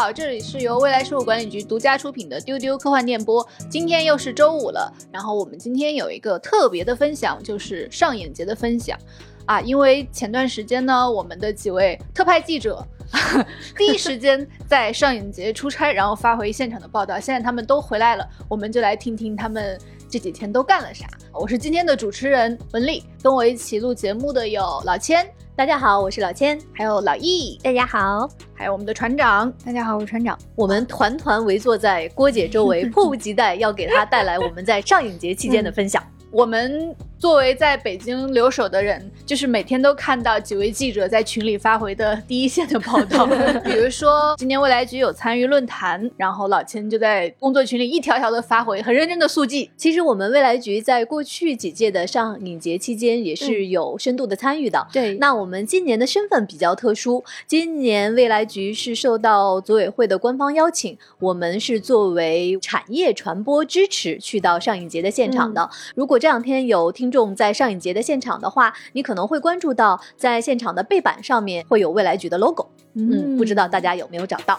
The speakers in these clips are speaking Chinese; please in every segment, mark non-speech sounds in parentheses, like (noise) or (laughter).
好，这里是由未来事务管理局独家出品的丢丢科幻电波。今天又是周五了，然后我们今天有一个特别的分享，就是上影节的分享啊。因为前段时间呢，我们的几位特派记者第一时间在上影节出差，然后发回现场的报道。现在他们都回来了，我们就来听听他们这几天都干了啥。我是今天的主持人文丽，跟我一起录节目的有老千。大家好，我是老千，还有老易，大家好，还有我们的船长，大家好，我是船长。我们团团围坐在郭姐周围，(laughs) 迫不及待要给她带来我们在上影节期间的分享。我们作为在北京留守的人，就是每天都看到几位记者在群里发回的第一线的报道。(laughs) 比如说，今年未来局有参与论坛，然后老千就在工作群里一条条的发回，很认真的速记。其实我们未来局在过去几届的上影节期间也是有深度的参与的。对，那我们今年的身份比较特殊，今年未来局是受到组委会的官方邀请，我们是作为产业传播支持去到上影节的现场的。如果这两天有听众在上影节的现场的话，你可能会关注到在现场的背板上面会有未来局的 logo。嗯，不知道大家有没有找到？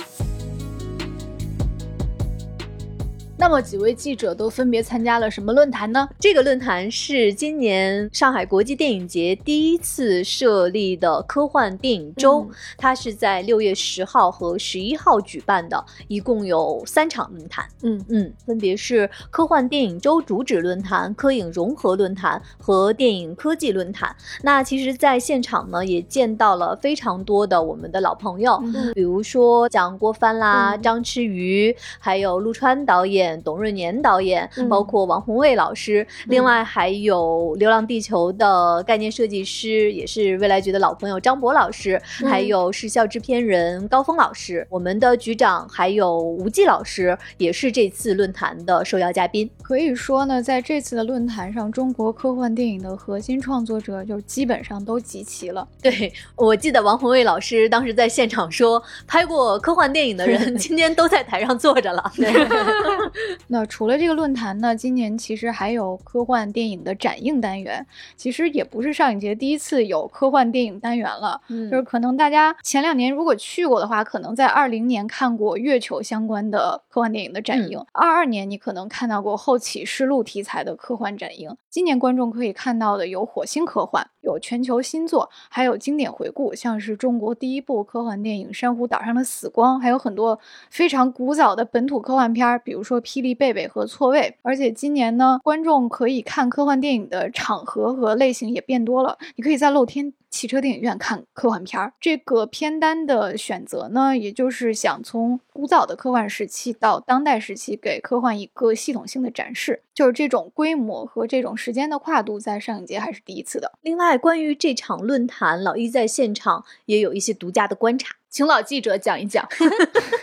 那么几位记者都分别参加了什么论坛呢？这个论坛是今年上海国际电影节第一次设立的科幻电影周，它是在六月十号和十一号举办的，一共有三场论坛。嗯嗯，分别是科幻电影周主旨论坛、科影融合论坛和电影科技论坛。那其实，在现场呢，也见到了非常多的我们的老朋友，比如说像郭帆啦、张弛宇，还有陆川导演。董润年导演，包括王宏卫老师，另外还有《流浪地球》的概念设计师，也是未来局的老朋友张博老师，还有视效制片人高峰老师，我们的局长还有吴忌老师，也是这次论坛的受邀嘉宾。可以说呢，在这次的论坛上，中国科幻电影的核心创作者就基本上都集齐了。对我记得王宏卫老师当时在现场说，拍过科幻电影的人今天都在台上坐着了。(laughs) 那除了这个论坛呢，今年其实还有科幻电影的展映单元。其实也不是上影节第一次有科幻电影单元了，就是可能大家前两年如果去过的话，可能在二零年看过月球相关的科幻电影的展映，二二年你可能看到过后启示录题材的科幻展映。今年观众可以看到的有火星科幻，有全球新作，还有经典回顾，像是中国第一部科幻电影《珊瑚岛上的死光》，还有很多非常古早的本土科幻片，比如说《霹雳贝贝》和《错位》。而且今年呢，观众可以看科幻电影的场合和类型也变多了，你可以在露天。汽车电影院看科幻片儿，这个片单的选择呢，也就是想从古早的科幻时期到当代时期，给科幻一个系统性的展示。就是这种规模和这种时间的跨度，在上影节还是第一次的。另外，关于这场论坛，老一在现场也有一些独家的观察，请老记者讲一讲。(laughs)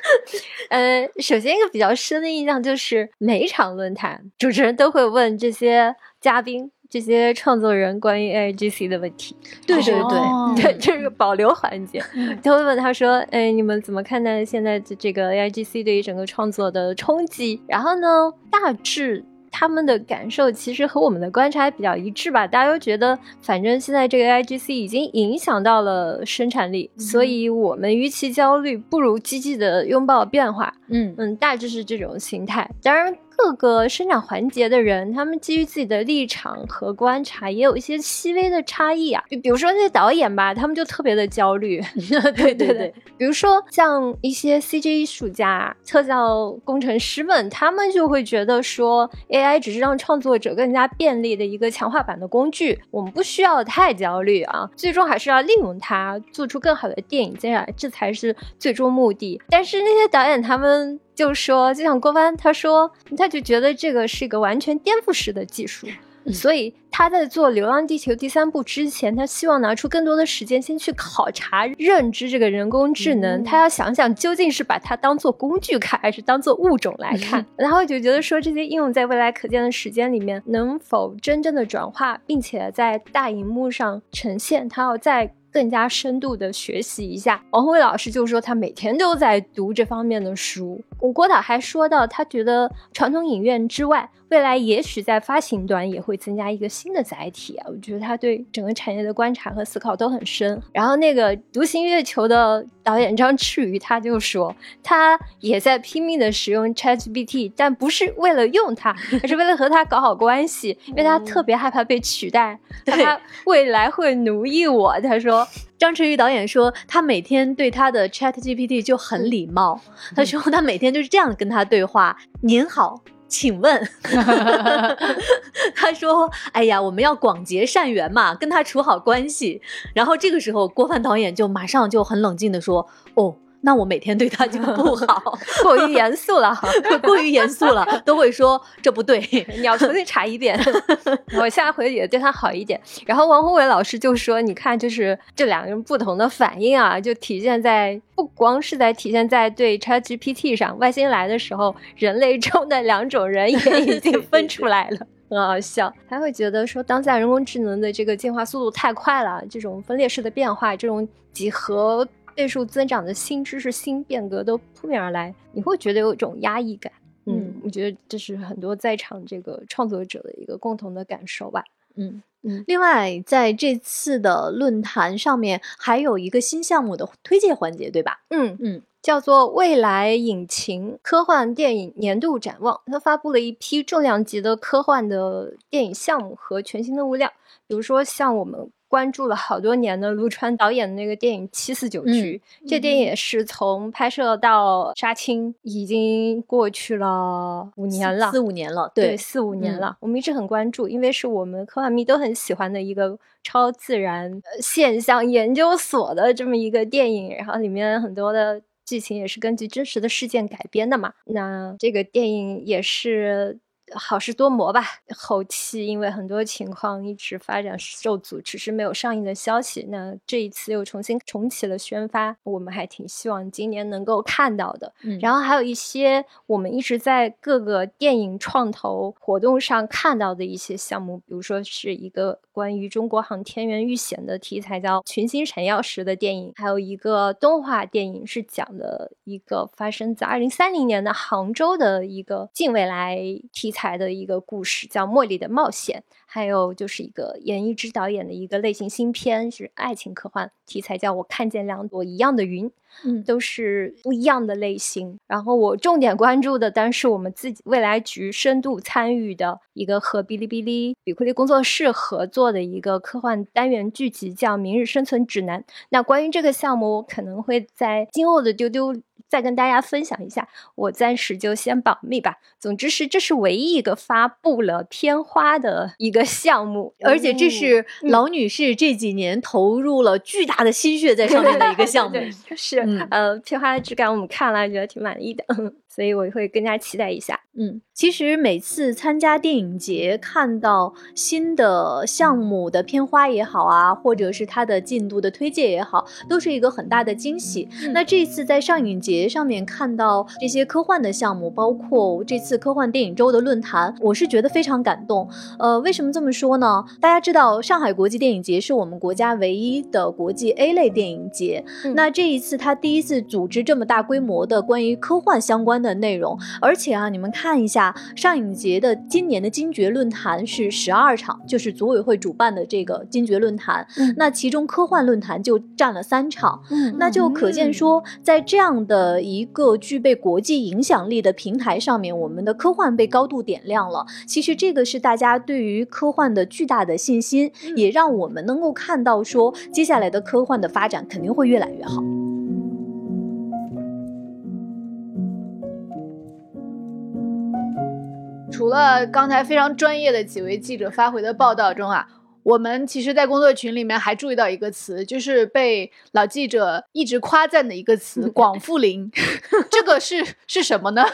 呃，首先一个比较深的印象就是，每一场论坛，主持人都会问这些嘉宾。这些创作人关于 A I G C 的问题，对对对 (laughs) 对，这是个保留环节。就会问他说：“哎，你们怎么看待现在的这个 A I G C 对于整个创作的冲击？”然后呢，大致他们的感受其实和我们的观察比较一致吧。大家都觉得，反正现在这个 A I G C 已经影响到了生产力，所以我们与其焦虑，不如积极的拥抱变化。嗯嗯，大致是这种心态。当然。各个生产环节的人，他们基于自己的立场和观察，也有一些细微的差异啊。比比如说那些导演吧，他们就特别的焦虑。(laughs) 对对对，比如说像一些 CG 艺术家、特效工程师们，他们就会觉得说，AI 只是让创作者更加便利的一个强化版的工具，我们不需要太焦虑啊。最终还是要利用它做出更好的电影，接下来这才是最终目的。但是那些导演他们。就说，就像郭帆，他说，他就觉得这个是一个完全颠覆式的技术，所以他在做《流浪地球》第三部之前，他希望拿出更多的时间，先去考察、认知这个人工智能。他要想想，究竟是把它当做工具看，还是当做物种来看。然后就觉得说，这些应用在未来可见的时间里面，能否真正的转化，并且在大荧幕上呈现？他要再。更加深度的学习一下，王慧老师就说他每天都在读这方面的书，郭导还说到，他觉得传统影院之外。未来也许在发行端也会增加一个新的载体啊！我觉得他对整个产业的观察和思考都很深。然后那个《独行月球》的导演张弛宇他就说，他也在拼命的使用 ChatGPT，但不是为了用它，(laughs) 而是为了和它搞好关系，因为他特别害怕被取代，他未来会奴役我。他说，张弛宇导演说，他每天对他的 ChatGPT 就很礼貌，他说他每天就是这样跟他对话：“您好。”请问，(laughs) (laughs) 他说：“哎呀，我们要广结善缘嘛，跟他处好关系。”然后这个时候，郭帆导演就马上就很冷静的说：“哦。”那我每天对他就不好，(laughs) 过于严肃了，(laughs) 过于严肃了，都会说这不对，(laughs) 你要重新查一遍。我下回也对他好一点。然后王宏伟老师就说：“你看，就是这两个人不同的反应啊，就体现在不光是在体现在对 ChatGPT 上，外星来的时候，人类中的两种人也已经分出来了，很好笑。还会觉得说，当下人工智能的这个进化速度太快了，这种分裂式的变化，这种几何。”倍数增长的新知识、新变革都扑面而来，你会觉得有一种压抑感。嗯，我觉得这是很多在场这个创作者的一个共同的感受吧。嗯嗯。另外，在这次的论坛上面，还有一个新项目的推介环节，对吧？嗯嗯，叫做“未来引擎科幻电影年度展望”，它发布了一批重量级的科幻的电影项目和全新的物料，比如说像我们。关注了好多年的陆川导演的那个电影《七四九局》，这电影也是从拍摄到杀青已经过去了五年了，四五年了，对，四五年了。我们一直很关注，因为是我们科幻迷都很喜欢的一个超自然现象研究所的这么一个电影，然后里面很多的剧情也是根据真实的事件改编的嘛。那这个电影也是。好事多磨吧，后期因为很多情况一直发展受阻，只是没有上映的消息。那这一次又重新重启了宣发，我们还挺希望今年能够看到的。嗯然后还有一些我们一直在各个电影创投活动上看到的一些项目，比如说是一个关于中国航天员遇险的题材，叫《群星闪耀时》的电影，还有一个动画电影是讲的一个发生在二零三零年的杭州的一个近未来题材。台的一个故事叫《茉莉的冒险》，还有就是一个严艺之导演的一个类型新片，是爱情科幻题材，叫《我看见两朵一样的云》。嗯，都是不一样的类型。然后我重点关注的，当然是我们自己未来局深度参与的一个和哔哩哔哩、比库利工作室合作的一个科幻单元剧集，叫《明日生存指南》。那关于这个项目，我可能会在今后的丢丢。再跟大家分享一下，我暂时就先保密吧。总之是，这是唯一一个发布了片花的一个项目，而且这是老女士这几年投入了巨大的心血在上面的一个项目。是，呃，片花的质感我们看了，觉得挺满意的。(laughs) 所以我会更加期待一下。嗯，其实每次参加电影节，看到新的项目的片花也好啊，或者是它的进度的推介也好，都是一个很大的惊喜。那这次在上影节上面看到这些科幻的项目，包括这次科幻电影周的论坛，我是觉得非常感动。呃，为什么这么说呢？大家知道，上海国际电影节是我们国家唯一的国际 A 类电影节。那这一次，他第一次组织这么大规模的关于科幻相关的。的内容，而且啊，你们看一下上影节的今年的金爵论坛是十二场，就是组委会主办的这个金爵论坛，那其中科幻论坛就占了三场，那就可见说，在这样的一个具备国际影响力的平台上面，我们的科幻被高度点亮了。其实这个是大家对于科幻的巨大的信心，也让我们能够看到说，接下来的科幻的发展肯定会越来越好。除了刚才非常专业的几位记者发回的报道中啊，我们其实，在工作群里面还注意到一个词，就是被老记者一直夸赞的一个词 (laughs) “广富林”，(laughs) 这个是是什么呢？(laughs)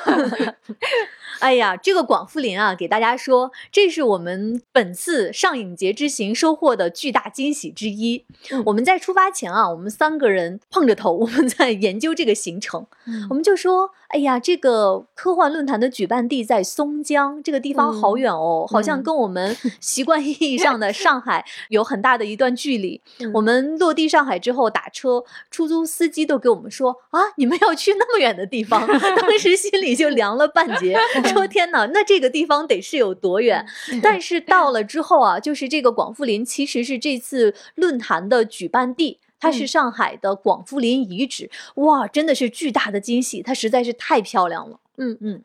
哎呀，这个广富林啊，给大家说，这是我们本次上影节之行收获的巨大惊喜之一。我们在出发前啊，我们三个人碰着头，我们在研究这个行程，我们就说，哎呀，这个科幻论坛的举办地在松江，这个地方好远哦，好像跟我们习惯意义上的上海有很大的一段距离。嗯我们落地上海之后打车，出租司机都给我们说啊，你们要去那么远的地方，当时心里就凉了半截，(laughs) 说天哪，那这个地方得是有多远？但是到了之后啊，就是这个广富林其实是这次论坛的举办地。它是嗯上海的广富林遗址，哇，真的是巨大的惊喜，它实在是太漂亮了。嗯嗯，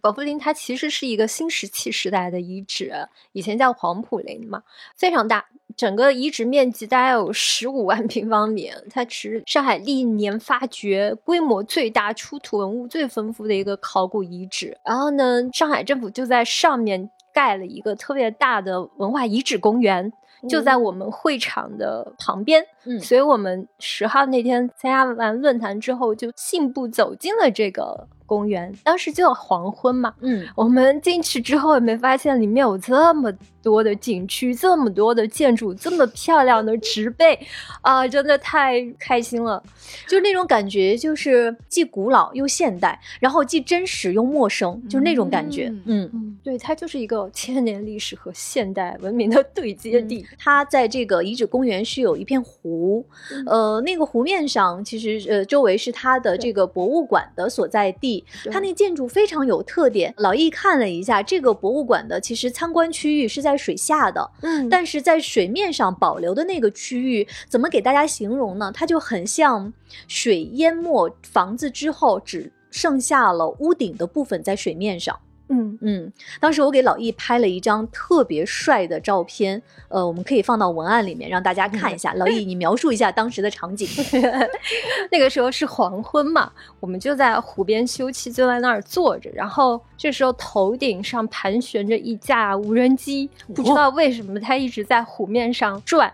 广富林它其实是一个新石器时代的遗址，以前叫黄浦林嘛，非常大，整个遗址面积大概有十五万平方米，它是上海历年发掘规模最大、出土文物最丰富的一个考古遗址。然后呢，上海政府就在上面盖了一个特别大的文化遗址公园。就在我们会场的旁边，嗯所以我们十号那天参加完论坛之后，就信步走进了这个公园。当时就要黄昏嘛，嗯，我们进去之后也没发现里面有这么多的景区，这么多的建筑，这么漂亮的植被，啊，真的太开心了。就那种感觉，就是既古老又现代，然后既真实又陌生，就那种感觉。嗯嗯嗯，对，它就是一个千年历史和现代文明的对接地。它在这个遗址公园是有一片湖，嗯呃，那个湖面上其实呃周围是它的这个博物馆的所在地，它那建筑非常有特点。老易看了一下，这个博物馆的其实参观区域是在水下的，嗯但是在水面上保留的那个区域，怎么给大家形容呢？它就很像水淹没房子之后，只剩下了屋顶的部分在水面上。嗯，嗯，当时我给老易拍了一张特别帅的照片，呃，我们可以放到文案里面让大家看一下。老易，你描述一下当时的场景。(laughs) (laughs) 那个时候是黄昏嘛，我们就在湖边休憩，就在那儿坐着。然后这时候头顶上盘旋着一架无人机，不知道为什么它一直在湖面上转。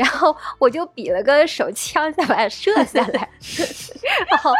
然后我就比了个手枪，再把它射下来，然后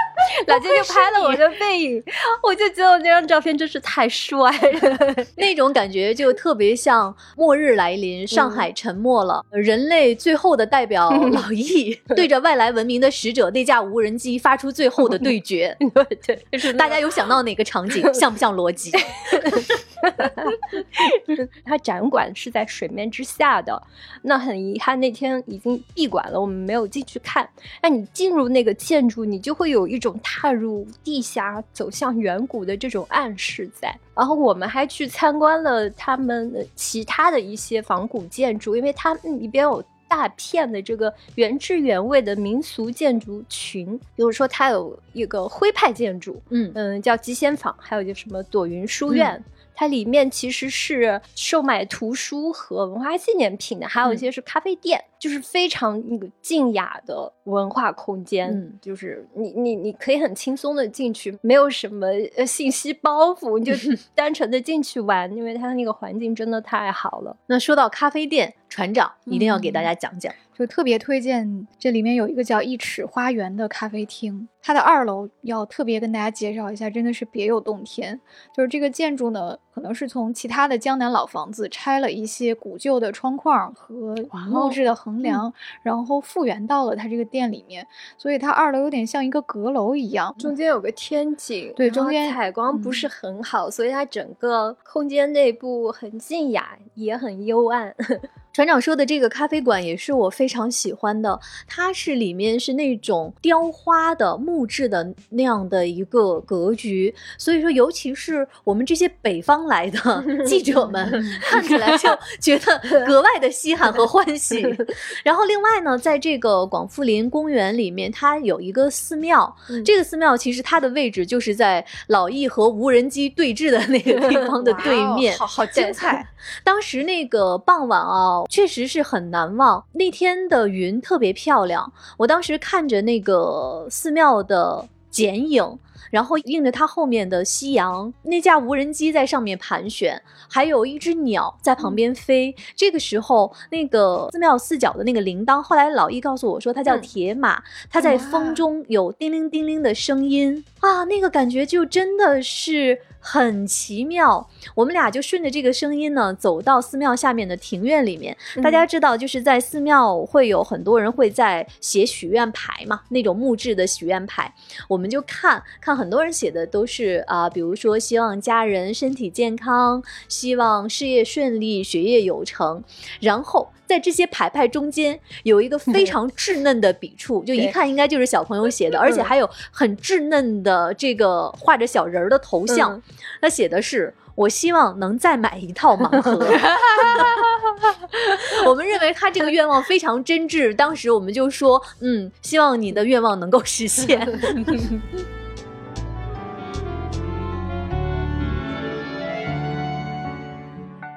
老金就拍了我的背影，我就觉得我那张照片真是太帅了。那种感觉就特别像末日来临，上海沉没了，人类最后的代表老易对着外来文明的使者那架无人机发出最后的对决。(laughs) 对对，就是大家有想到哪个场景？像不像逻辑？(laughs) (laughs) 它展馆是在水面之下的，那很遗憾那天已经闭馆了，我们没有进去看。那你进入那个建筑，你就会有一种踏入地下、走向远古的这种暗示在。然后我们还去参观了他们其他的一些仿古建筑，因为它们里边有。大片的这个原汁原味的民俗建筑群，比如说它有一个徽派建筑，嗯嗯，叫集贤坊，还有就什么朵云书院。它里面其实是售卖图书和文化纪念品的，还有一些是咖啡店，就是非常那个静雅的文化空间。嗯就是你你你可以很轻松的进去，没有什么呃信息包袱，你就 (laughs) 单纯的进去玩，因为它那个环境真的太好了。那说到咖啡店，船长一定要给大家讲讲。就特别推荐，这里面有一个叫一尺花园的咖啡厅，它的二楼要特别跟大家介绍一下，真的是别有洞天。就是这个建筑呢，可能是从其他的江南老房子拆了一些古旧的窗框和木质的横梁，然后复原到了它这个店里面，所以它二楼有点像一个阁楼一样。中间有个天井，对中间采光不是很好，所以它整个空间内部很静雅，也很幽暗。(laughs) 船长说的这个咖啡馆也是我非常喜欢的，它是里面是那种雕花的木质的那样的一个格局，所以说尤其是我们这些北方来的 (laughs) 记者们，看起来就觉得 (laughs) 格外的稀罕和欢喜。然后另外呢，在这个广富林公园里面，它有一个寺庙，嗯这个寺庙其实它的位置就是在老易和无人机对峙的那个地 (laughs) 方的对面。好好精彩！(laughs) 当时那个傍晚啊，确实是很难忘。那天的云特别漂亮，我当时看着那个寺庙的剪影。然后映着它后面的夕阳，那架无人机在上面盘旋，还有一只鸟在旁边飞。这个时候，那个寺庙四角的那个铃铛，后来老易告诉我说，它叫嗯铁马，它在风中有叮铃叮铃的声音啊，那个感觉就真的是很奇妙。我们俩就顺着这个声音呢，走到寺庙下面的庭院里面。大家知道，就是在寺庙会有很多人会在写许愿牌嘛，那种木质的许愿牌，我们就看看看很多人写的都是啊，比如说希望家人身体健康，希望事业顺利，学业有成。然后在这些牌牌中间有一个非常稚嫩的笔触，就一看应该就是小朋友写的，而且还有很稚嫩的这个画着小人儿的头像。他写的是。我希望能再买一套盲 (laughs) 盒。我们认为他这个愿望非常真挚，当时我们就说，嗯，希望你的愿望能够实现。(laughs)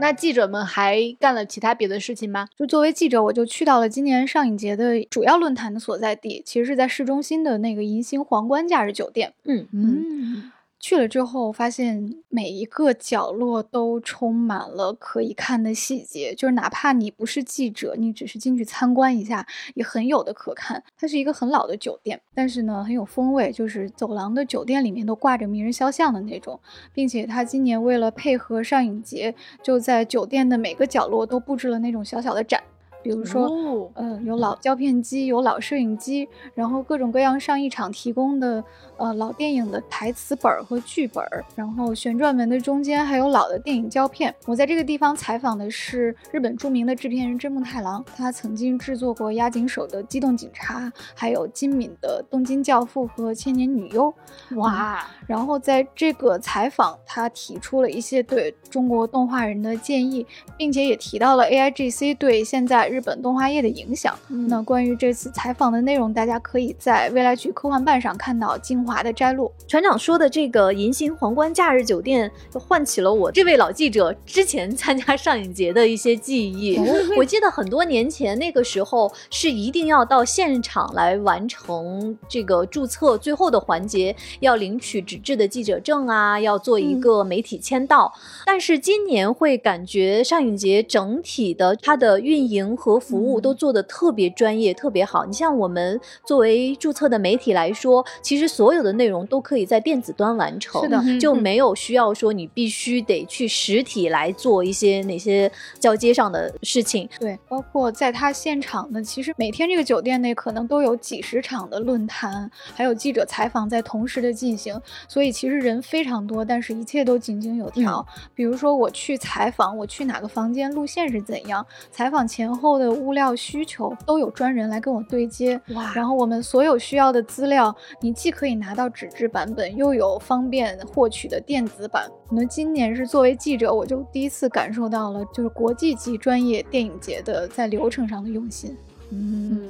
那记者们还干了其他别的事情吗？就作为记者，我就去到了今年上影节的主要论坛的所在地，其实是在市中心的那个银星皇冠假日酒店。嗯嗯。去了之后，发现每一个角落都充满了可以看的细节，就是哪怕你不是记者，你只是进去参观一下，也很有的可看。它是一个很老的酒店，但是呢很有风味，就是走廊的酒店里面都挂着名人肖像的那种，并且它今年为了配合上影节，就在酒店的每个角落都布置了那种小小的展。比如说，嗯，有老胶片机，有老摄影机，然后各种各样上一场提供的，呃，老电影的台词本和剧本，然后旋转门的中间还有老的电影胶片。我在这个地方采访的是日本著名的制片人真木太郎，他曾经制作过押井守的《机动警察》，还有金敏的《东京教父》和《千年女优》。哇！然后在这个采访，他提出了一些对中国动画人的建议，并且也提到了 A I G C 对现在。日本动画业的影响。那关于这次采访的内容，大家可以在未来局科幻办上看到精华的摘录。船长说的这个银星皇冠假日酒店，唤起了我这位老记者之前参加上影节的一些记忆。我记得很多年前，那个时候是一定要到现场来完成这个注册最后的环节，要领取纸质的记者证啊，要做一个媒体签到。但是今年会感觉上影节整体的它的运营。和服务都做得特别专业，特别好。你像我们作为注册的媒体来说，其实所有的内容都可以在电子端完成，是的，就没有需要说你必须得去实体来做一些哪些交接上的事情。对，包括在他现场呢，其实每天这个酒店内可能都有几十场的论坛，还有记者采访在同时的进行，所以其实人非常多，但是一切都井井有条。比如说我去采访，我去哪个房间，路线是怎样，采访前后。的物料需求都有专人来跟我对接，哇！然后我们所有需要的资料，你既可以拿到纸质版本，又有方便获取的电子版。可能今年是作为记者，我就第一次感受到了，就是国际级专业电影节的在流程上的用心。嗯，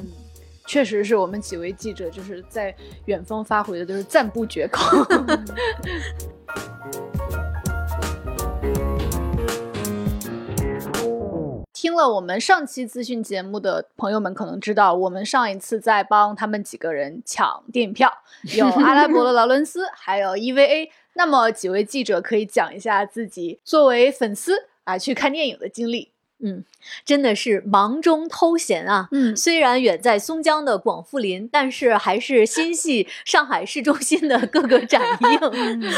确实是我们几位记者就是在远方发回的都是赞不绝口。听了我们上期资讯节目的朋友们可能知道，我们上一次在帮他们几个人抢电影票，有阿拉伯的劳伦斯，还有 EVA。那么几位记者可以讲一下自己作为粉丝啊去看电影的经历。嗯，真的是忙中偷闲啊。嗯，虽然远在松江的广富林，但是还是心系上海市中心的各个展 (laughs) 映。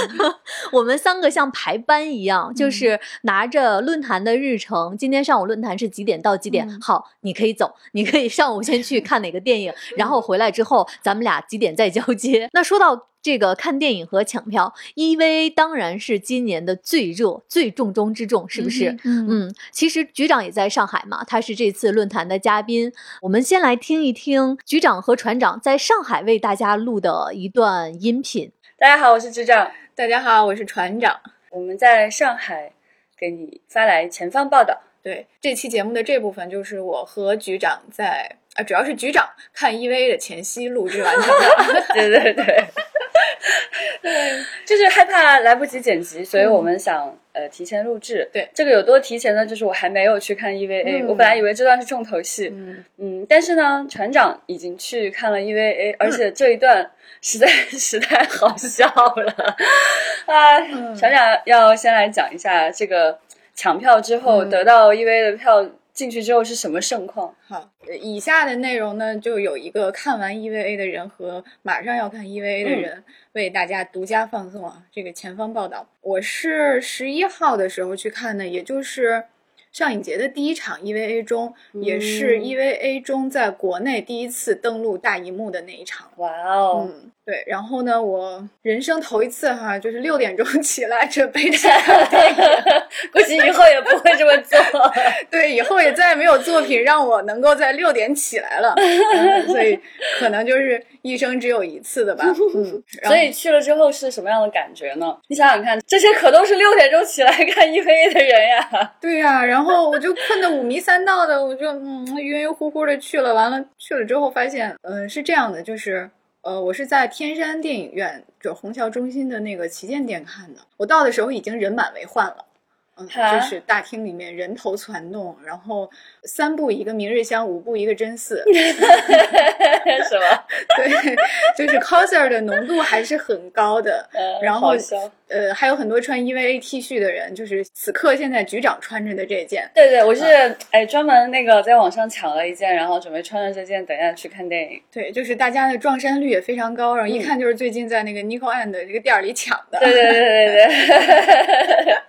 (laughs) 我们三个像排班一样，就是拿着论坛的日程，今天上午论坛是几点到几点？好，你可以走，你可以上午先去看哪个电影，(laughs) 然后回来之后，咱们俩几点再交接。那说到。这个看电影和抢票，EVA 当然是今年的最热、最重中之重，是不是？嗯，其实局长也在上海嘛，他是这次论坛的嘉宾。我们先来听一听局长和船长在上海为大家录的一段音频。大家好，我是局长。大家好，我是船长。我们在上海给你发来前方报道。对，这期节目的这部分就是我和局长在啊，主要是局长看 EVA 的前夕录制完成的。对 (laughs) 对对。(laughs) 对，就是害怕来不及剪辑，所以我们想呃提前录制。对，这个有多提前呢？就是我还没有去看 EVA，我本来以为这段是重头戏，嗯嗯，但是呢，船长已经去看了 EVA，而且这一段实在实在好笑了 (laughs) 啊！船长要先来讲一下这个抢票之后得到 EVA 的票。进去之后是什么盛况？好，以下的内容呢，就有一个看完 EVA 的人和马上要看 EVA 的人为大家独家放送啊。这个前方报道，我是十一号的时候去看的，也就是上影节的第一场 EVA 中，也是 EVA 中在国内第一次登陆大荧幕的那一场。哇哦，嗯，对。然后呢，我人生头一次哈，就是六点钟 (laughs) 起来准备看电影，估计以后也不会这么做。对，以后也再也没有作品让我能够在六点起来了，(laughs) 所以可能就是一生只有一次的吧。(laughs) 嗯，所以去了之后是什么样的感觉呢？你想想看，这些可都是六点钟起来看一黑的人呀。对呀，然后我就困得五迷三道的，我就嗯晕晕乎乎的去了。完了去了之后发现，嗯，是这样的，就是呃，我是在天山电影院，就虹桥中心的那个旗舰店看的。我到的时候已经人满为患了。嗯，就是大厅里面人头攒动，然后三步一个明日香，五步一个真四，什么？对，就是 coser 的浓度还是很高的。然后呃，还有很多穿 EVA T 恤的人，就是此刻现在局长穿着的这件。对对，我是哎专门那个在网上抢了一件，然后准备穿着这件等一下去看电影。对，就是大家的撞衫率也非常高，然后一看就是最近在那个 Nico and 这个店里抢的。对对对对对。(laughs)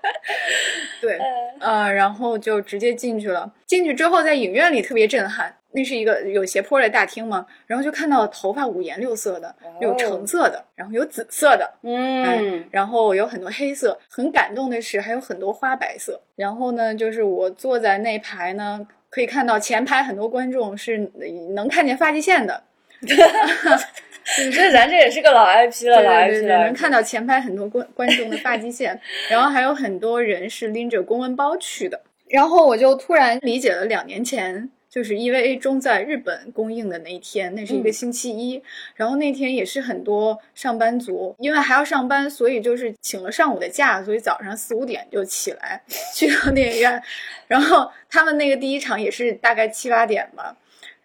(laughs) 对，呃，然后就直接进去了。进去之后，在影院里特别震撼。那是一个有斜坡的大厅嘛，然后就看到头发五颜六色的，有橙色的，然后有紫色的，嗯，然后有很多黑色。很感动的是，还有很多花白色。然后呢，就是我坐在那排呢，可以看到前排很多观众是能看见发际线的。(laughs) (laughs) 你说咱这也是个老 IP 了，老 IP 了，能看到前排很多观观众的发际线，然后还有很多人是拎着公文包去的。然后我就突然理解了，两年前就是 EVA 中在日本公映的那一天，那是一个星期一，然后那天也是很多上班族，因为还要上班，所以就是请了上午的假，所以早上四五点就起来 (laughs) 去到电影院，然后他们那个第一场也是大概七八点吧。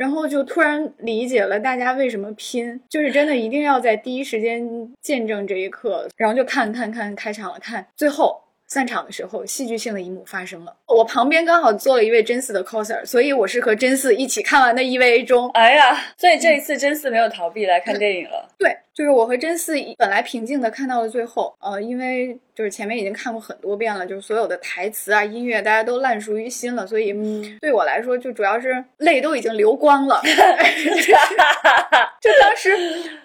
然后就突然理解了大家为什么拼，就是真的一定要在第一时间见证这一刻，然后就看看看开场了，看最后散场的时候，戏剧性的一幕发生了。我旁边刚好坐了一位真嗣的 coser，所以我是和真嗣一起看完的 EVA 中。哎呀，所以这一次真嗣没有逃避来看电影了。对。就是我和真嗣本来平静的看到了最后，呃，因为就是前面已经看过很多遍了，就是所有的台词啊、音乐大家都烂熟于心了，所以对我来说就主要是泪都已经流光了，(laughs) 就当时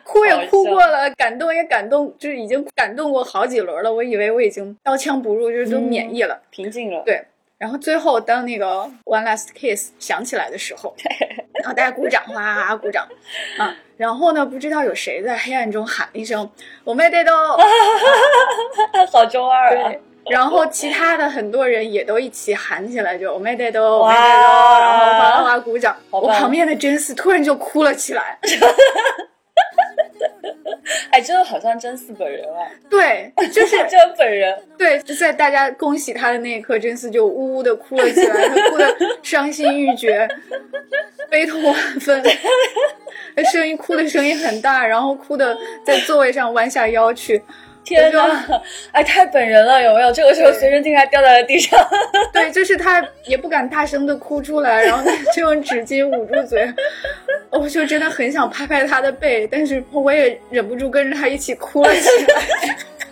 哭也哭过了，感动也感动，就是已经感动过好几轮了。我以为我已经刀枪不入，就是都免疫了，平静了。对。然后最后，当那个 One Last Kiss 响起来的时候，(laughs) 然后大家鼓掌，哇，鼓掌啊！然后呢，不知道有谁在黑暗中喊了一声“我妹得都”，(laughs) 好中二啊！然后其他的很多人也都一起喊起来，就“我妹得都，我妹得都”，然后哗哗鼓掌。我旁边的真丝突然就哭了起来。(laughs) (laughs) 哎，真的好像真嗣本人啊！(laughs) 对，就是 (laughs) 真本人。对，就在大家恭喜他的那一刻，真嗣就呜呜的哭了起来，他哭的伤心欲绝，悲痛万分，那声音哭的声音很大，然后哭的在座位上弯下腰去。天呐，(laughs) 哎，太本人了，有没有？这个时候随身听还掉在了地上。(laughs) 对，就是他也不敢大声的哭出来，然后就用纸巾捂住嘴。我就真的很想拍拍他的背，但是我也忍不住跟着他一起哭了起来。(laughs)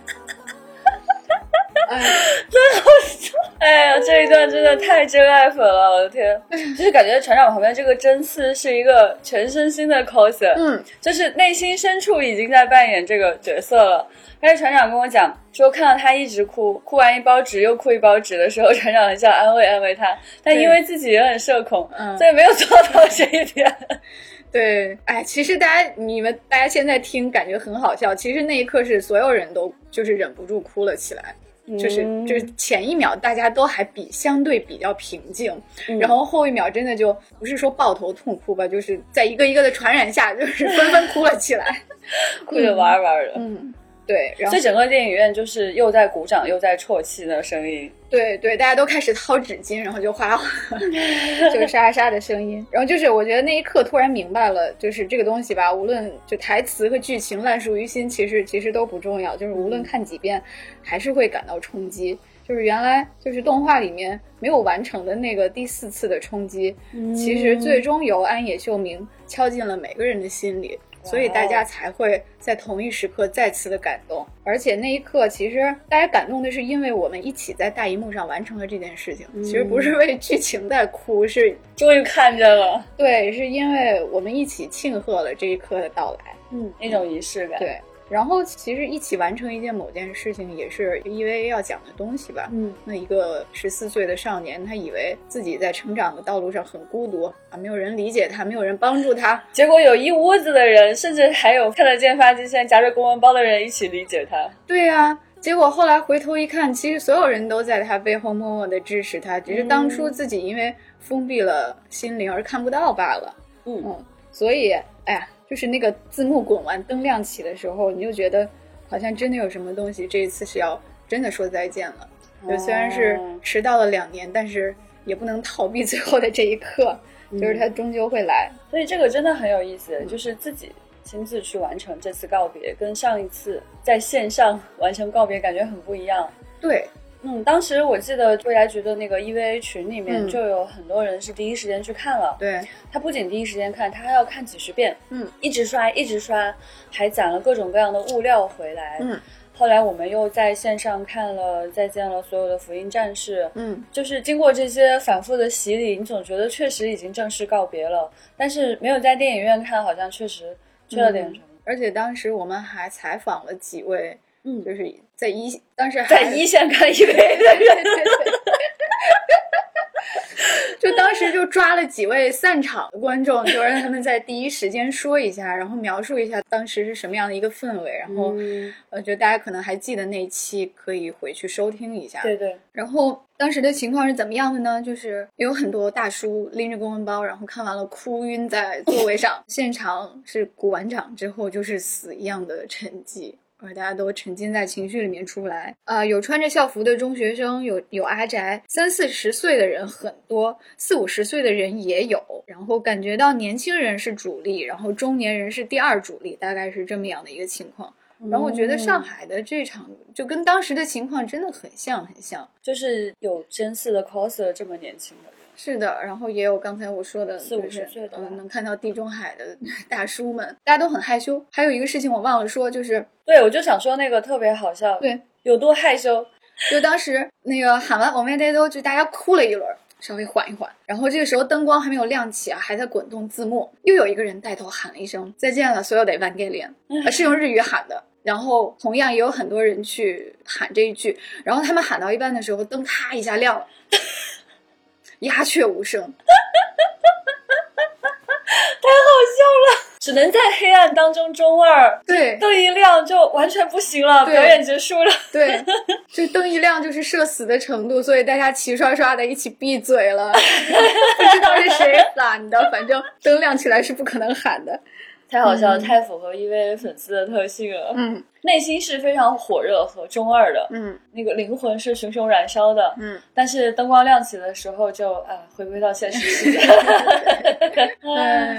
哎，真好笑！哎呀，这一段真的太真爱粉了，我的天！就是感觉船长旁边这个真丝是一个全身心的 coser，嗯，就是内心深处已经在扮演这个角色了。但是船长跟我讲说，看到他一直哭，哭完一包纸又哭一包纸的时候，船长很想安慰安慰他，但因为自己也很社恐，所以没有做到这一点。(laughs) 对，哎，其实大家你们大家现在听感觉很好笑，其实那一刻是所有人都就是忍不住哭了起来。就是就是前一秒大家都还比相对比较平静，然后后一秒真的就不是说抱头痛哭吧，就是在一个一个的传染下，就是 (laughs) 纷纷哭了起来，哭着玩玩的。嗯，对。所以整个电影院就是又在鼓掌又在啜泣的声音。对对，大家都开始掏纸巾，然后就哗哗，(laughs) 这个沙沙的声音。然后就是我觉得那一刻突然明白了，就是这个东西吧，无论就台词和剧情烂熟于心，其实其实都不重要，就是无论看几遍，还是会感到冲击。就是原来就是动画里面没有完成的那个第四次的冲击，其实最终由安野秀明敲进了每个人的心里。所以大家才会在同一时刻再次的感动。而且那一刻，其实大家感动的是因为我们一起在大荧幕上完成了这件事情，其实不是为剧情在哭，是 (laughs) 终于看见了。对，是因为我们一起庆贺了这一刻的到来，嗯，那种仪式感。对。然后其实一起完成一件某件事情，也是 EVA 要讲的东西吧。嗯，那一个十四岁的少年，他以为自己在成长的道路上很孤独啊，没有人理解他，没有人帮助他。结果有一屋子的人，甚至还有看得见发际线、夹着公文包的人一起理解他。对呀，结果后来回头一看，其实所有人都在他背后默默的支持他，只是当初自己因为封闭了心灵而看不到罢了。嗯嗯，所以，哎呀。就是那个字幕滚完灯亮起的时候，你就觉得好像真的有什么东西这一次是要真的说再见了。就虽然是迟到了两年，但是也不能逃避最后的这一刻，就是它终究会来。所以这个真的很有意思，就是自己亲自去完成这次告别，跟上一次在线上完成告别感觉很不一样。对。嗯，当时我记得未来局的那个 EVA 群里面就有很多人是第一时间去看了。对，他不仅第一时间看，他还要看几十遍。嗯，一直刷，一直刷，还攒了各种各样的物料回来。嗯，后来我们又在线上看了，再见了所有的福音战士。嗯，就是经过这些反复的洗礼，你总觉得确实已经正式告别了。但是没有在电影院看，好像确实缺了点什么。而且当时我们还采访了几位。嗯，就是在一当时在一线看 EVA 的人，(laughs) 就当时就抓了几位散场的观众，就让他们在第一时间说一下，然后描述一下当时是什么样的一个氛围，然后呃，就大家可能还记得那一期，可以回去收听一下。对对。然后当时的情况是怎么样的呢？就是有很多大叔拎着公文包，然后看完了哭晕在座位上，(laughs) 现场是鼓完掌之后就是死一样的沉寂。大家都沉浸在情绪里面出不来啊！有穿着校服的中学生，有有阿宅，三四十岁的人很多，四五十岁的人也有。然后感觉到年轻人是主力，然后中年人是第二主力，大概是这么样的一个情况。然后我觉得上海的这场就跟当时的情况真的很像，很像，就是有真四的 coser 这么年轻的。是的，然后也有刚才我说的四五十岁的，嗯，能看到地中海的 (laughs) 大叔们，大家都很害羞。还有一个事情我忘了说，就是对我就想说那个特别好笑，对，有多害羞。(laughs) 就当时那个喊完“我们大家都”，就大家哭了一轮，稍微缓一缓。然后这个时候灯光还没有亮起啊，还在滚动字幕，又有一个人带头喊了一声“再见了，所有的 Evangelion”，(laughs) 是用日语喊的。然后同样也有很多人去喊这一句，然后他们喊到一半的时候，灯咔一下亮了。鸦雀无声，(laughs) 太好笑了！只能在黑暗当中中二。对，灯一亮就完全不行了，表演结束了。(laughs) 对，就灯一亮就是社死的程度，所以大家齐刷刷的一起闭嘴了。(laughs) 不知道是谁喊的，反正灯亮起来是不可能喊的。太好笑了，太符合 EVA 粉丝的特性了。嗯，内心是非常火热和中二的。嗯，那个灵魂是熊熊燃烧的。嗯，但是灯光亮起的时候，就啊，回归到现实世界。(laughs)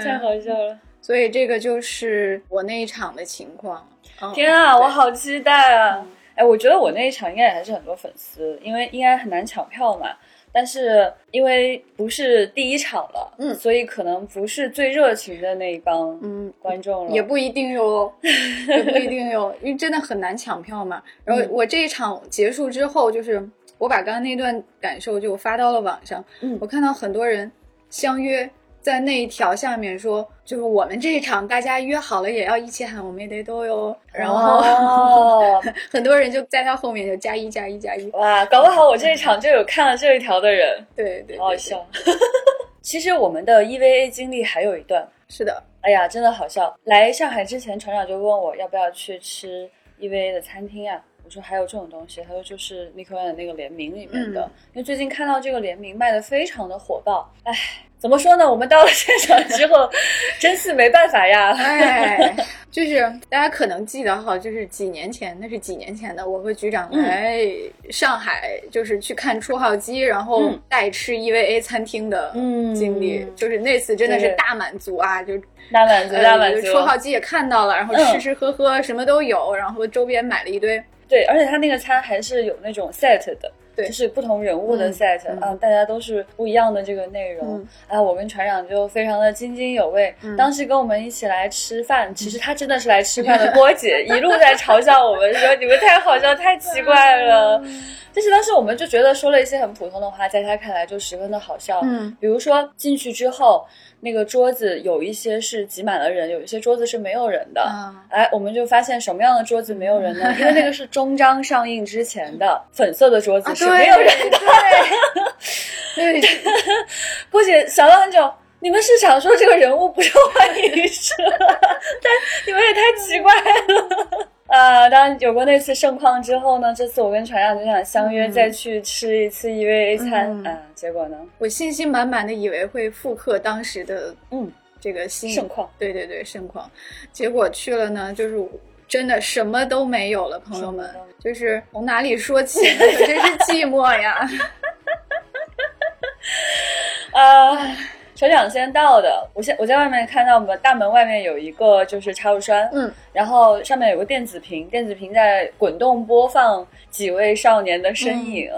太好笑了。所以这个就是我那一场的情况。天啊，我好期待啊！哎，我觉得我那一场应该也还是很多粉丝，因为应该很难抢票嘛。但是因为不是第一场了，嗯，所以可能不是最热情的那一帮嗯观众了，也不一定哟，(laughs) 也不一定哟，因为真的很难抢票嘛。然后我这一场结束之后，就是我把刚刚那段感受就发到了网上，嗯，我看到很多人相约。在那一条下面说，就是我们这一场，大家约好了也要一起喊，我们也得都哟。然后 (laughs) 很多人就在他后面就加一加一加一。哇，搞不好我这一场就有看了这一条的人。对对，好好笑。(laughs) 其实我们的 EVA 经历还有一段。是的。哎呀，真的好笑。来上海之前，船长就问我要不要去吃 EVA 的餐厅啊？我说还有这种东西。他说就是 n i k o 的那个联名里面的，因为最近看到这个联名卖的非常的火爆。哎。怎么说呢？我们到了现场之后，真是没办法呀。哎，(laughs) 就是大家可能记得哈，就是几年前，那是几年前的，我和局长来上海，就是去看初号机，然后带吃 EVA 餐厅的经历，就是那次真的是大满足啊，就大满足，大满足。初号机也看到了，然后吃吃喝喝什么都有，然后周边买了一堆。对，而且他那个餐还是有那种 set 的。对就是不同人物的 set，嗯，大家都是不一样的这个内容。哎，我跟船长就非常的津津有味。当时跟我们一起来吃饭，其实他真的是来吃饭的。波姐 (laughs) 一路在嘲笑我们，说你们太好笑，太奇怪了。但是当时我们就觉得说了一些很普通的话，在他看来就十分的好笑。嗯，比如说进去之后，那个桌子有一些是挤满了人，有一些桌子是没有人的。哎，我们就发现什么样的桌子没有人呢？因为那个是终章上映之前的粉色的桌子是没有人的。对，郭姐想了很久，你们是想说这个人物不受欢迎是吗？(laughs) 但你们也太奇怪了。啊，当然有过那次盛况之后呢，这次我跟船长就想相约再去吃一次 EVA 餐啊，结果呢，我信心满满的以为会复刻当时的嗯这个新盛况，对对对盛况，结果去了呢，就是真的什么都没有了，朋友们，就是从哪里说起呢？(laughs) 真是寂寞呀，(laughs) 啊。船长先到的，我先我在外面看到我们大门外面有一个就是插入栓，嗯，然后上面有个电子屏，电子屏在滚动播放几位少年的身影，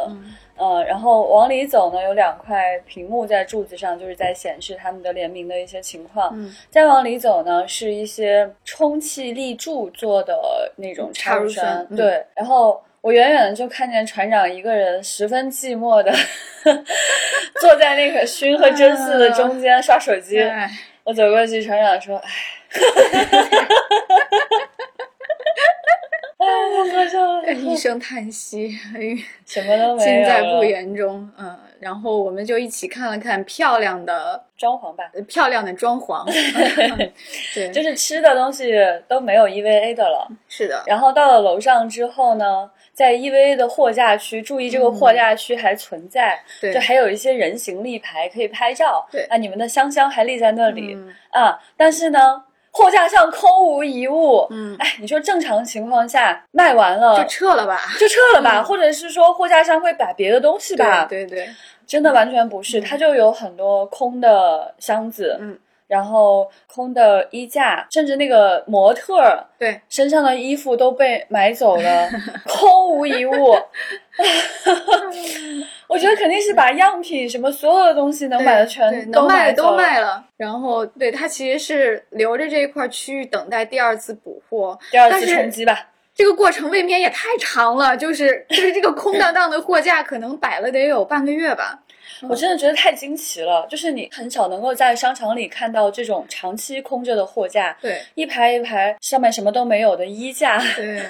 嗯，然后往里走呢，有两块屏幕在柱子上，就是在显示他们的联名的一些情况，嗯，再往里走呢，是一些充气立柱做的那种插入栓，对，然后。我远远的就看见船长一个人十分寂寞的 (laughs) 坐在那个熏和真嗣的中间刷手机。我走过去，船长说：“哎，(laughs) (laughs) 哎，好笑了，一声叹息，什么都没有，尽在不言中。”嗯，然后我们就一起看了看漂亮的装潢吧，漂亮的装潢。对，就是吃的东西都没有 EVA 的了。是的。然后到了楼上之后呢？在 EVA 的货架区，注意这个货架区还存在，就还有一些人形立牌可以拍照。对啊，你们的香香还立在那里啊，但是呢，货架上空无一物。嗯，哎，你说正常情况下卖完了就撤了吧，就撤了吧，或者是说货架上会摆别的东西吧？对对，真的完全不是，它就有很多空的箱子。嗯。然后空的衣架，甚至那个模特儿对身上的衣服都被买走了，(laughs) 空无一物。(laughs) 我觉得肯定是把样品什么所有的东西能买的全都卖都卖了。然后对他其实是留着这一块区域等待第二次补货，第二次冲击吧。这个过程未免也太长了，就是就是这个空荡荡的货架可能摆了得有半个月吧。我真的觉得太惊奇了，就是你很少能够在商场里看到这种长期空着的货架，对，一排一排上面什么都没有的衣架，(laughs) 对，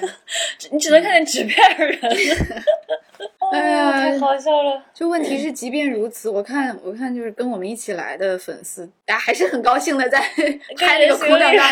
你只能看见纸片人。(laughs) (laughs) 哎呀，太好笑了！就问题是，即便如此，我看我看就是跟我们一起来的粉丝，大家还是很高兴的在拍那个空荡荡，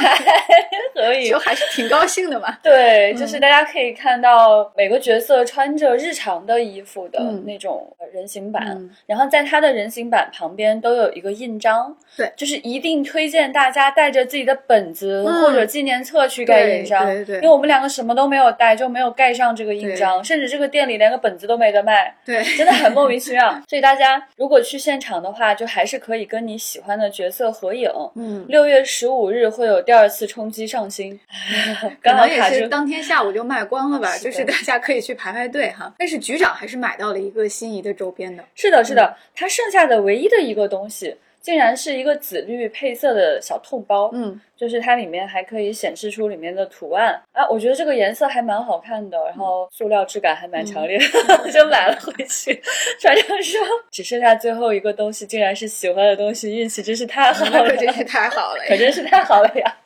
可以，就还是挺高兴的嘛。对，就是大家可以看到每个角色穿着日常的衣服的那种人形版，然后在他的人形版旁边都有一个印章，对，就是一定推荐大家带着自己的本子或者纪念册去盖印章，对对，因为我们两个什么都没有带，就没有盖上这个印章，甚至这个店里连个本子都没。没得卖，(laughs) 对，真的很莫名其妙。所以大家如果去现场的话，就还是可以跟你喜欢的角色合影。嗯，六月十五日会有第二次冲击上新，(laughs) 刚好也是当天下午就卖光了吧。就是大家可以去排排队哈。但是局长还是买到了一个心仪的周边的。是的，是的，他剩下的唯一的一个东西。竟然是一个紫绿配色的小痛包，嗯，就是它里面还可以显示出里面的图案。啊，我觉得这个颜色还蛮好看的，然后塑料质感还蛮强烈，(laughs) 就买了回去。船长说，只剩下最后一个东西，竟然是喜欢的东西，运气真是太好了，真是太好了，可真是太好了呀。(laughs)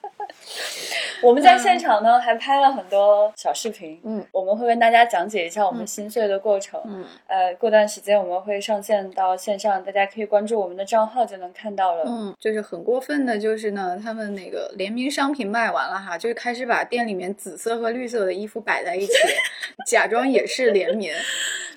我们在现场呢，还拍了很多小视频，嗯，我们会跟大家讲解一下我们心碎的过程，嗯，呃，过段时间我们会上线到线上，大家可以关注我们的账号就能看到了，嗯，就是很过分的，就是呢，他们那个联名商品卖完了哈，就开始把店里面紫色和绿色的衣服摆在一起，(laughs) 假装也是联名，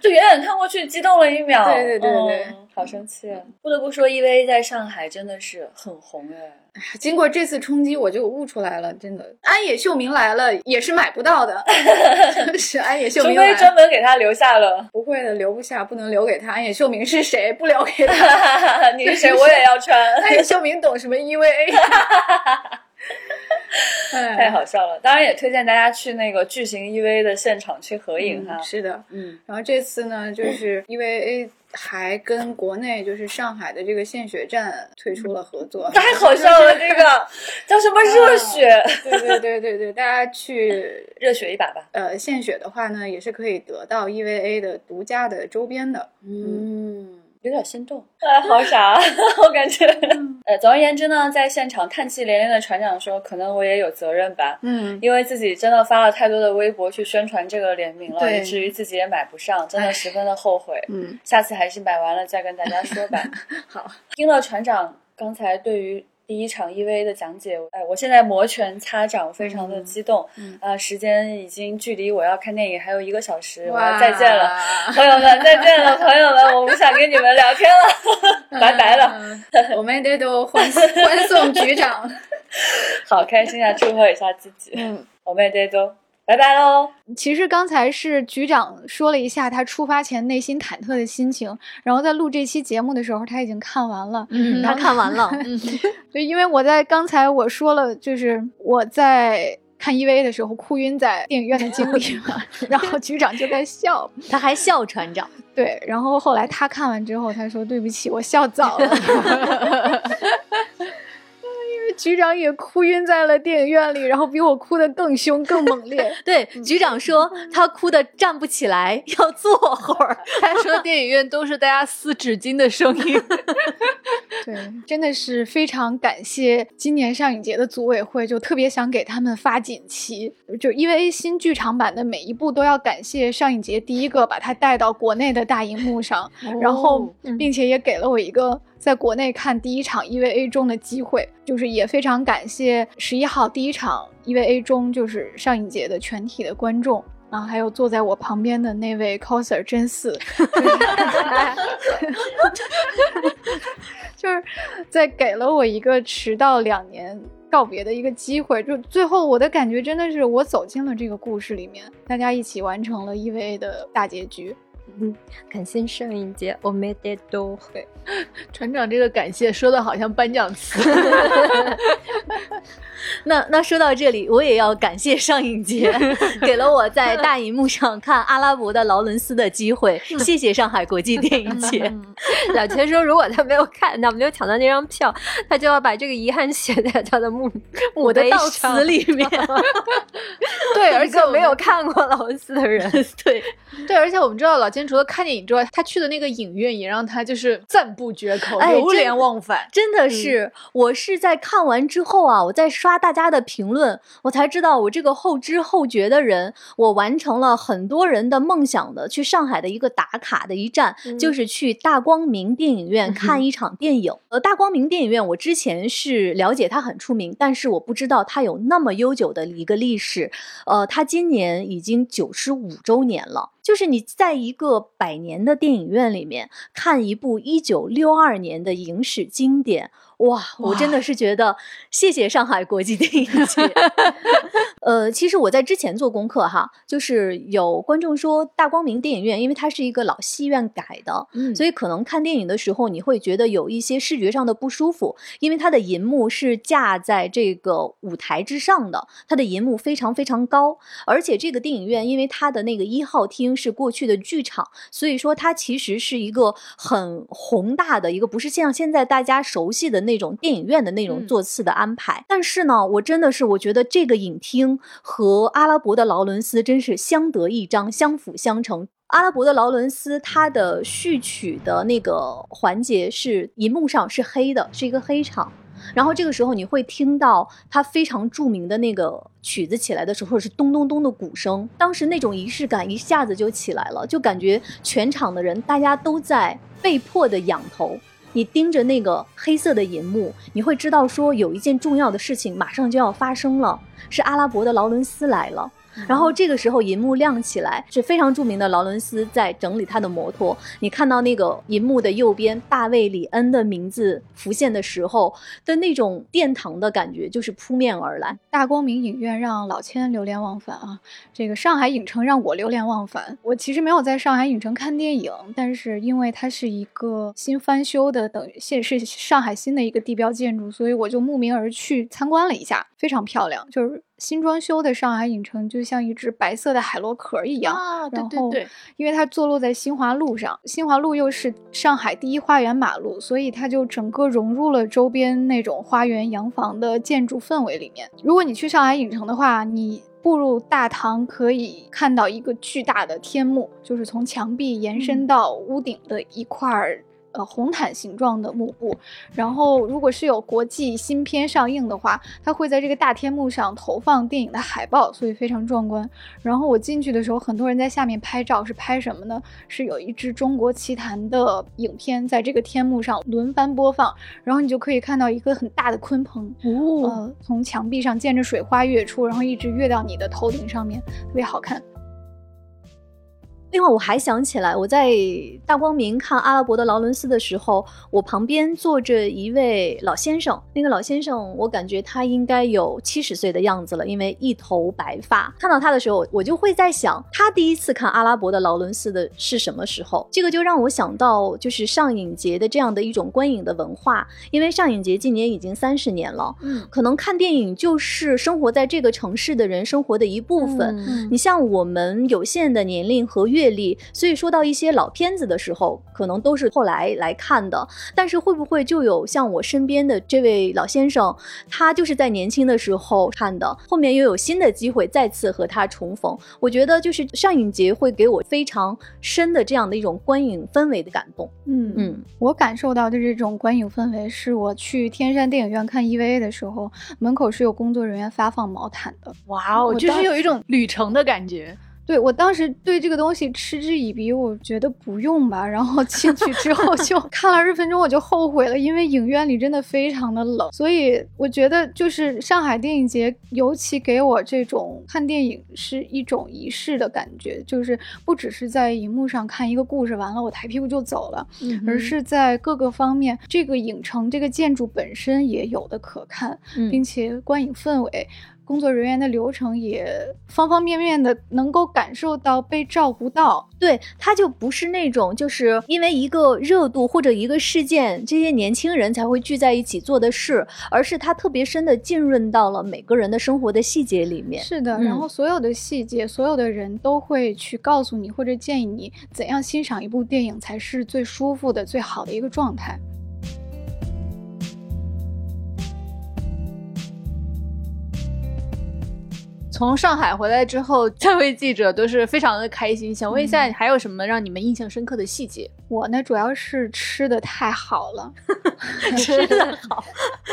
就远远看过去激动了一秒，对对对对，好生气，啊不得不说，EVA 在上海真的是很红哎。经过这次冲击，我就悟出来了，真的，安野秀明来了也是买不到的，(laughs) 是安野秀明，除非专门给他留下了，不会的，留不下，不能留给他。安野秀明是谁？不留给他，(laughs) 你是谁？我也要穿。(laughs) 安野秀明懂什么 EVA？太好笑了。当然也推荐大家去那个巨型 EVA 的现场去合影哈。是的，嗯，然后这次呢，就是 EVA 还跟国内就是上海的这个献血站推出了合作，太好笑了，这个 (laughs) 叫什么热血？对对对对对，大家去 (laughs) 热血一把吧。呃，献血的话呢，也是可以得到 EVA 的独家的周边的。嗯。有点心动，哎，(laughs) 好傻，(laughs) 我感觉。呃，总而言之呢，在现场叹气连连的船长说：“可能我也有责任吧，嗯，因为自己真的发了太多的微博去宣传这个联名了，以至于自己也买不上，真的十分的后悔。嗯，下次还是买完了再跟大家说吧。(laughs) 好，听了船长刚才对于。”第一场 EVA 的讲解，哎，我现在摩拳擦掌，非常的激动。嗯啊，时间已经距离我要看电影还有一个小时，我要再见了，(laughs) 朋友们，再见了，朋友们，我不想跟你们聊天了，拜拜了。嗯我们得都欢欢送局长。(laughs) 好开心啊！祝贺一下自己。嗯，我们得都拜拜喽。其实刚才是局长说了一下他出发前内心忐忑的心情，然后在录这期节目的时候他已经看完了。嗯，他看完了。(laughs) 嗯，对，因为我在刚才我说了，就是我在看 EVA 的时候哭晕在电影院的经历嘛，(laughs) 然后局长就在笑，他还笑船长。对，然后后来他看完之后，他说对不起，我笑早了。(laughs) 局长也哭晕在了电影院里，然后比我哭的更凶、更猛烈。(laughs) 对，局长说他哭的站不起来，要坐会儿。(laughs) 他说电影院都是大家撕纸巾的声音。对，真的是非常感谢今年上影节的组委会，就特别想给他们发锦旗，就因为新剧场版的每一部都要感谢上影节第一个把它带到国内的大荧幕上，然后并且也给了我一个在国内看第一场 EVA 中的机会，就是也非常感谢十一号第一场 EVA 中就是上影节的全体的观众。啊，还有坐在我旁边的那位 coser 真四，(laughs) 就是在给了我一个迟到两年告别的一个机会。就最后我的感觉真的是我走进了这个故事里面，大家一起完成了 EVA 的大结局。嗯，(laughs) 感谢上影节，我没得都会。(laughs) 船长这个感谢说的好像颁奖词。(laughs) 那那说到这里，我也要感谢上影节，给了我在大荧幕上看阿拉伯的劳伦斯的机会。谢谢上海国际电影节。老钱说，如果他没有看到，没有抢到那张票，他就要把这个遗憾写在他的墓我的悼词里面。对，而且没有看过劳伦斯的人，对对，而且我们知道老金除了看电影之外，他去的那个影院也让他就是赞不绝口，哎流连忘返。真的是，我是在看完之后啊，我在刷大家的评论，我才知道我这个后知后觉的人，我完成了很多人的梦想的去上海的一个打卡的一站，就是去大光明电影院看一场电影。呃，大光明电影院我之前是了解它很出名，但是我不知道它有那么悠久的一个历史。呃，它今年已经九十五周年了。就是你在一个百年的电影院里面看一部一九六二年的影史经典，哇，我真的是觉得谢谢上海国际电影节。(laughs) 呃，其实我在之前做功课哈，就是有观众说大光明电影院，因为它是一个老戏院改的，嗯所以可能看电影的时候你会觉得有一些视觉上的不舒服，因为它的银幕是架在这个舞台之上的，它的银幕非常非常高，而且这个电影院因为它的那个一号厅是过去的剧场，所以说它其实是一个很宏大的一个，不是像现在大家熟悉的那种电影院的那种嗯座次的安排。但是呢，我真的是我觉得这个影厅和阿拉伯的劳伦斯真是相得益彰，相辅相成。阿拉伯的劳伦斯，它的序曲的那个环节是银幕上是黑的，是一个黑场。然后这个时候你会听到它非常著名的那个曲子起来的时候是咚咚咚的鼓声，当时那种仪式感一下子就起来了，就感觉全场的人大家都在被迫的仰头。你盯着那个黑色的银幕，你会知道说有一件重要的事情马上就要发生了，是阿拉伯的劳伦斯来了。然后这个时候银幕亮起来，是非常著名的劳伦斯在整理他的摩托。你看到那个银幕的右边，大卫·李恩的名字浮现的时候的那种殿堂的感觉，就是扑面而来。大光明影院让老千流连忘返啊，这个上海影城让我流连忘返。我其实没有在上海影城看电影，但是因为它是一个新翻修的，等于现是上海新的一个地标建筑，所以我就慕名而去参观了一下，非常漂亮，就是。新装修的上海影城就像一只白色的海螺壳一样啊！对对对，因为它坐落在新华路上，新华路又是上海第一花园马路，所以它就整个融入了周边那种花园洋房的建筑氛围里面。如果你去上海影城的话，你步入大堂可以看到一个巨大的天幕，就是从墙壁延伸到屋顶的一块儿。呃，红毯形状的幕布，然后如果是有国际新片上映的话，它会在这个大天幕上投放电影的海报，所以非常壮观。然后我进去的时候，很多人在下面拍照，是拍什么呢？是有一支中国奇谭的影片在这个天幕上轮番播放，然后你就可以看到一个很大的鲲鹏，呃，从墙壁上溅着水花跃出，然后一直跃到你的头顶上面，特别好看。另外，我还想起来，我在大光明看阿拉伯的劳伦斯的时候，我旁边坐着一位老先生。那个老先生，我感觉他应该有七十岁的样子了，因为一头白发。看到他的时候，我就会在想，他第一次看阿拉伯的劳伦斯的是什么时候？这个就让我想到，就是上影节的这样的一种观影的文化。因为上影节今年已经三十年了，嗯，可能看电影就是生活在这个城市的人生活的一部分。你像我们有限的年龄和阅。阅历，所以说到一些老片子的时候，可能都是后来来看的。但是会不会就有像我身边的这位老先生，他就是在年轻的时候看的，后面又有新的机会再次和他重逢？我觉得就是上影节会给我非常深的这样的一种观影氛围的感动。嗯嗯，我感受到的这种观影氛围，是我去天山电影院看 EVA 的时候，门口是有工作人员发放毛毯的。哇哦，就是有一种旅程的感觉。对我当时对这个东西嗤之以鼻，我觉得不用吧。然后 (laughs) 进去之后 (laughs) 就看了二十分钟，我就后悔了，因为影院里真的非常的冷。所以我觉得就是上海电影节，尤其给我这种看电影是一种仪式的感觉，就是不只是在荧幕上看一个故事，完了我抬屁股就走了，而是在各个方面，这个影城这个建筑本身也有的可看，并且观影氛围。工作人员的流程也方方面面的能够感受到被照顾到，对，他就不是那种就是因为一个热度或者一个事件，这些年轻人才会聚在一起做的事，而是他特别深的浸润到了每个人的生活的细节里面。是的，然后所有的细节，所有的人都会去告诉你或者建议你怎样欣赏一部电影才是最舒服的、最好的一个状态。从上海回来之后，三位记者都是非常的开心。想问一下，还有什么让你们印象深刻的细节？我呢，主要是吃的太好了，(laughs) 吃的好，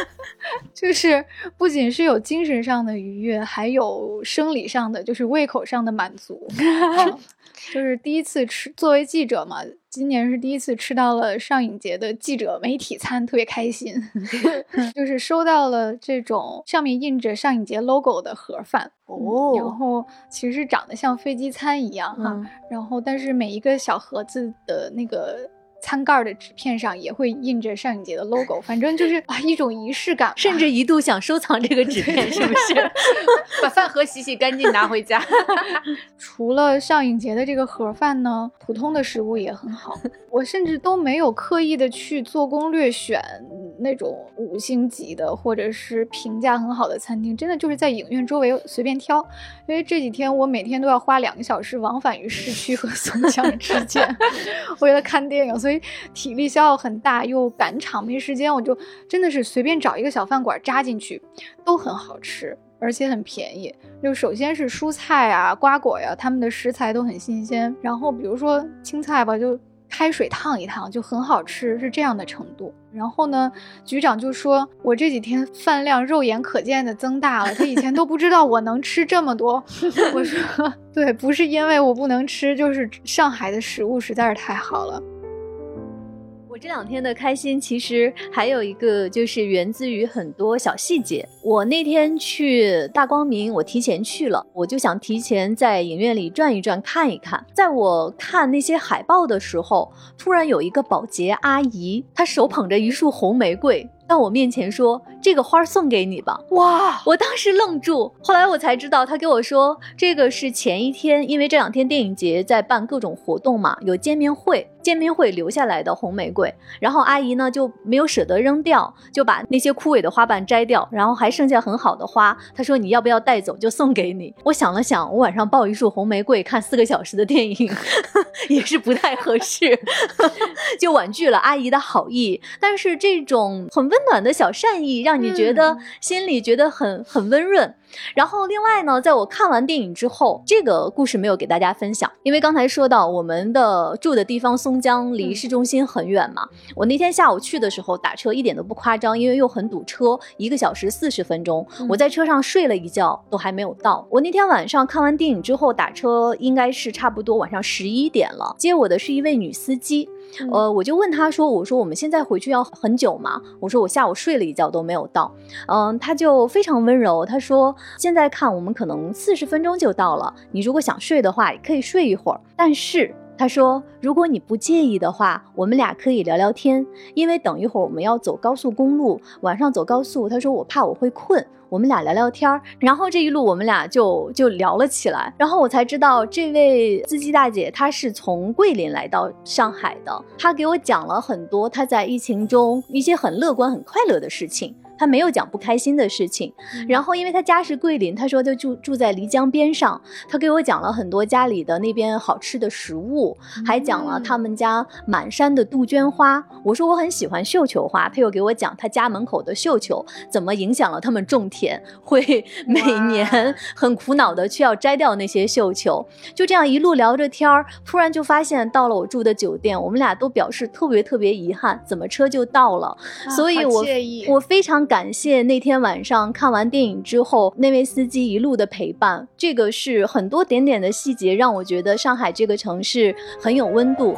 (laughs) 就是不仅是有精神上的愉悦，还有生理上的，就是胃口上的满足。(laughs) 就是第一次吃，作为记者嘛，今年是第一次吃到了上影节的记者媒体餐，特别开心。(laughs) (laughs) 就是收到了这种上面印着上影节 logo 的盒饭哦，然后其实长得像飞机餐一样哈，然后但是每一个小盒子的那个。餐盖的纸片上也会印着上影节的 logo，反正就是啊一种仪式感，甚至一度想收藏这个 (laughs) 纸片，是不是？(laughs) 把饭盒洗洗干净拿回家。(laughs) 除了上影节的这个盒饭呢，普通的食物也很好。我甚至都没有刻意的去做攻略选那种五星级的或者是评价很好的餐厅，真的就是在影院周围随便挑。因为这几天我每天都要花两个小时往返于市区和松江之间，为了看电影，所以。体力消耗很大，又赶场没时间，我就真的是随便找一个小饭馆扎进去，都很好吃，而且很便宜。就首先是蔬菜啊、瓜果呀，他们的食材都很新鲜。然后比如说青菜吧，就开水烫一烫就很好吃，是这样的程度。然后呢，局长就说我这几天饭量肉眼可见的增大了，他以前都不知道我能吃这么多。我说 (laughs) 对，不是因为我不能吃，就是上海的食物实在是太好了。这两天的开心，其实还有一个就是源自于很多小细节。我那天去大光明，我提前去了，我就想提前在影院里转一转，看一看。在我看那些海报的时候，突然有一个保洁阿姨，她手捧着一束红玫瑰。到我面前说：“这个花送给你吧。”哇！我当时愣住，后来我才知道，他给我说这个是前一天，因为这两天电影节在办各种活动嘛，有见面会。见面会留下来的红玫瑰，然后阿姨呢就没有舍得扔掉，就把那些枯萎的花瓣摘掉，然后还剩下很好的花。她说：“你要不要带走？就送给你。”我想了想，我晚上抱一束红玫瑰看四个小时的电影 (laughs) 也是不太合适，(laughs) 就婉拒了阿姨的好意。但是这种很温暖的小善意，让你觉得心里觉得很很温润。然后另外呢，在我看完电影之后，这个故事没有给大家分享，因为刚才说到我们的住的地方松江离市中心很远嘛。我那天下午去的时候打车一点都不夸张，因为又很堵车，一个小时四十分钟。我在车上睡了一觉，都还没有到。我那天晚上看完电影之后打车，应该是差不多晚上十一点了。接我的是一位女司机。呃，我就问他说：“我说我们现在回去要很久吗？”我说：“我下午睡了一觉都没有到。”嗯，他就非常温柔，他说：“现在看我们可能四十分钟就到了，你如果想睡的话，也可以睡一会儿。但是他说，如果你不介意的话，我们俩可以聊聊天，因为等一会儿我们要走高速公路，晚上走高速，他说我怕我会困。”我们俩聊聊天儿，然后这一路我们俩就就聊了起来，然后我才知道这位司机大姐她是从桂林来到上海的，她给我讲了很多她在疫情中一些很乐观、很快乐的事情。他没有讲不开心的事情，然后因为他家是桂林，他说就住住在漓江边上，他给我讲了很多家里的那边好吃的食物，还讲了他们家满山的杜鹃花。我说我很喜欢绣球花，他又给我讲他家门口的绣球怎么影响了他们种田，会每年很苦恼的去要摘掉那些绣球。就这样一路聊着天儿，突然就发现到了我住的酒店，我们俩都表示特别特别遗憾，怎么车就到了，所以我我非常。感谢那天晚上看完电影之后那位司机一路的陪伴，这个是很多点点的细节让我觉得上海这个城市很有温度。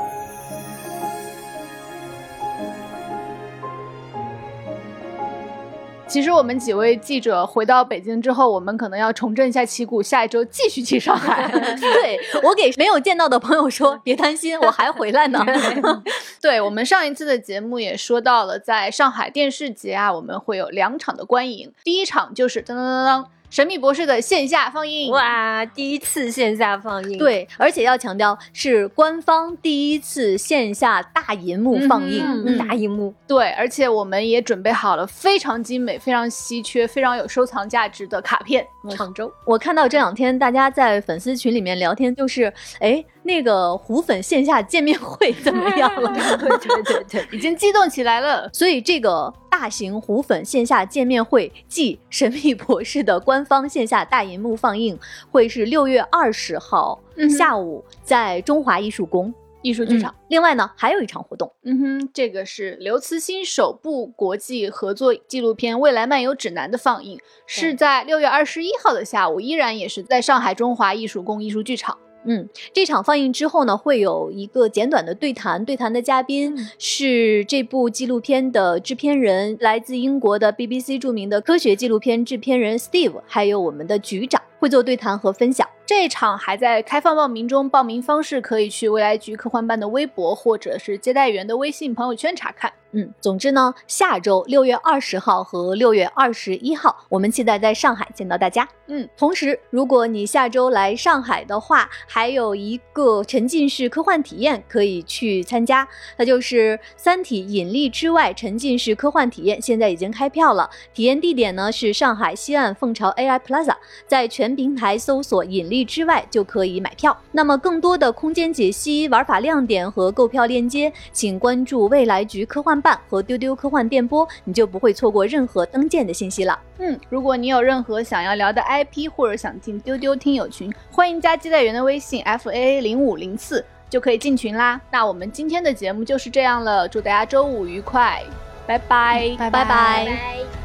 其实我们几位记者回到北京之后，我们可能要重振一下旗鼓，下一周继续去上海。(laughs) 对我给没有见到的朋友说，别担心，(laughs) 我还回来呢。(laughs) 对我们上一次的节目也说到了，在上海电视节啊，我们会有两场的观影，第一场就是当当当当。《神秘博士》的线下放映哇，第一次线下放映，对，而且要强调是官方第一次线下大银幕放映，大银幕，对，而且我们也准备好了非常精美、非常稀缺、非常有收藏价值的卡片。杭州，我看到这两天大家在粉丝群里面聊天，就是哎。那个虎粉线下见面会怎么样了？对 (laughs) 对对对，已经激动起来了。所以这个大型虎粉线下见面会暨《神秘博士》的官方线下大银幕放映会是六月二十号下午在中华艺术宫艺术剧场。另外呢，还有一场活动，嗯哼，这个是刘慈欣首部国际合作纪录片《未来漫游指南》的放映，是在六月二十一号的下午，依然也是在上海中华艺术宫艺术剧场。嗯，这场放映之后呢，会有一个简短的对谈，对谈的嘉宾是这部纪录片的制片人，来自英国的 BBC 著名的科学纪录片制片人 Steve，还有我们的局长会做对谈和分享。这场还在开放报名中，报名方式可以去未来局科幻办的微博或者是接待员的微信朋友圈查看。嗯，总之呢，下周六月二十号和六月二十一号，我们期待在上海见到大家。嗯，同时，如果你下周来上海的话，还有一个沉浸式科幻体验可以去参加，那就是《三体：引力之外》沉浸式科幻体验，现在已经开票了。体验地点呢是上海西岸凤巢 AI Plaza，在全平台搜索“引力之外”就可以买票。那么，更多的空间解析、玩法亮点和购票链接，请关注未来局科幻。办和丢丢科幻电波，你就不会错过任何登舰的信息了。嗯，如果你有任何想要聊的 IP，或者想进丢丢听友群，欢迎加接待员的微信 f a a 零五零四，就可以进群啦。那我们今天的节目就是这样了，祝大家周五愉快，拜拜，拜拜。